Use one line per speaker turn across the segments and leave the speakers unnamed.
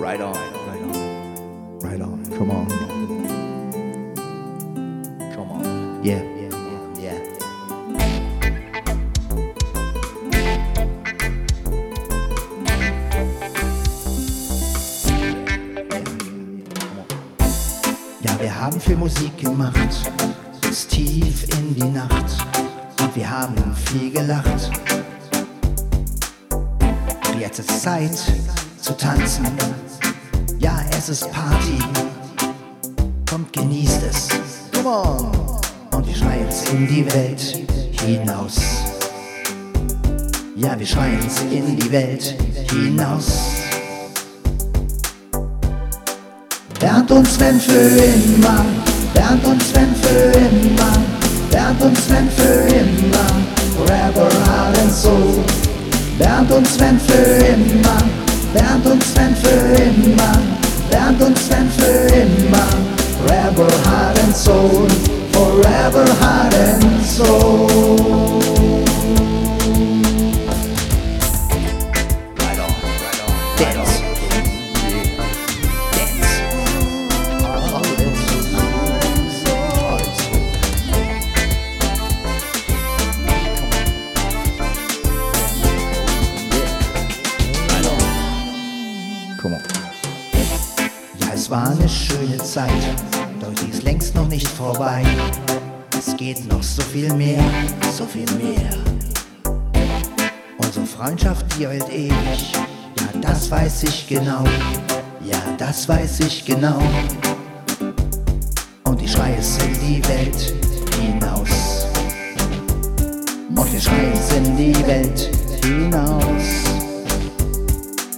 Right on, right on, right on. Come on, come on. Yeah, yeah, yeah. Ja, wir haben viel Musik gemacht, bis tief in die Nacht. Und wir haben viel gelacht. Und jetzt ist Zeit zu tanzen. Ja, es ist Party. Kommt, genießt es. Come on. Und wir schreien es in die Welt hinaus. Ja, wir schreien es in die Welt hinaus. Bernd und Sven für immer, Bernd und Sven für immer, Bernd und Sven für immer, forever heart and soul. Bernd und Sven für immer, Bernd und Sven für immer, Bernd und Sven für immer, forever heart and soul, forever heart and soul. Es war eine schöne Zeit, doch die ist längst noch nicht vorbei. Es geht noch so viel mehr, so viel mehr. Unsere Freundschaft, die hält ewig. Ja, das weiß ich genau. Ja, das weiß ich genau. Und ich schreie es in die Welt hinaus. Und wir schreien es in die Welt hinaus.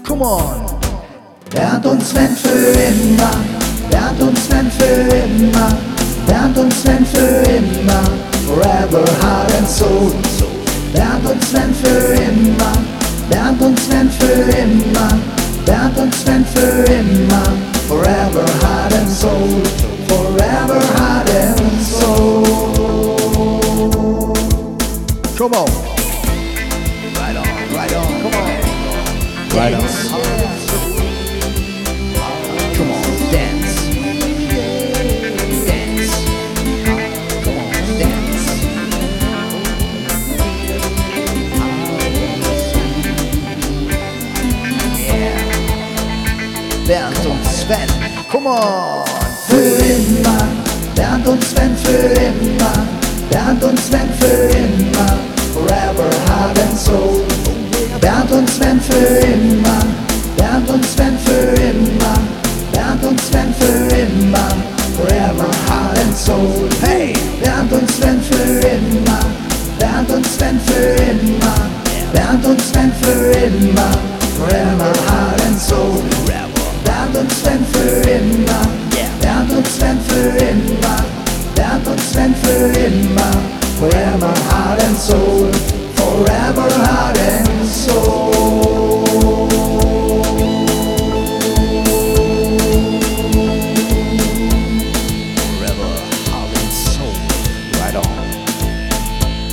Come on! Bernd und Sven für immer, Bernd und Sven für immer, Bernd und Sven für immer, forever heart and soul. Bernd und Sven für immer, Bernd und Sven für immer, Bernd und Sven für immer, forever heart and soul, forever heart and soul. Come on. Right on, right on, come on. Right on. Sven, come on. Für immer, Bernd und Sven für immer, Bernd und Sven für immer, forever heart and soul. Bernd und Sven für immer, Bernd und Sven für immer, Bernd und Sven für immer, forever heart and soul. Hey, Bernd und Sven für immer, Bernd und Sven für immer, Bernd und Sven für immer, forever heart and soul. immer, yeah. Bernd und Sven für immer, Bernd und Sven für immer, forever heart and soul, forever heart and soul. Forever heart and soul, right on.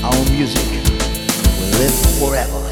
Our music will live forever.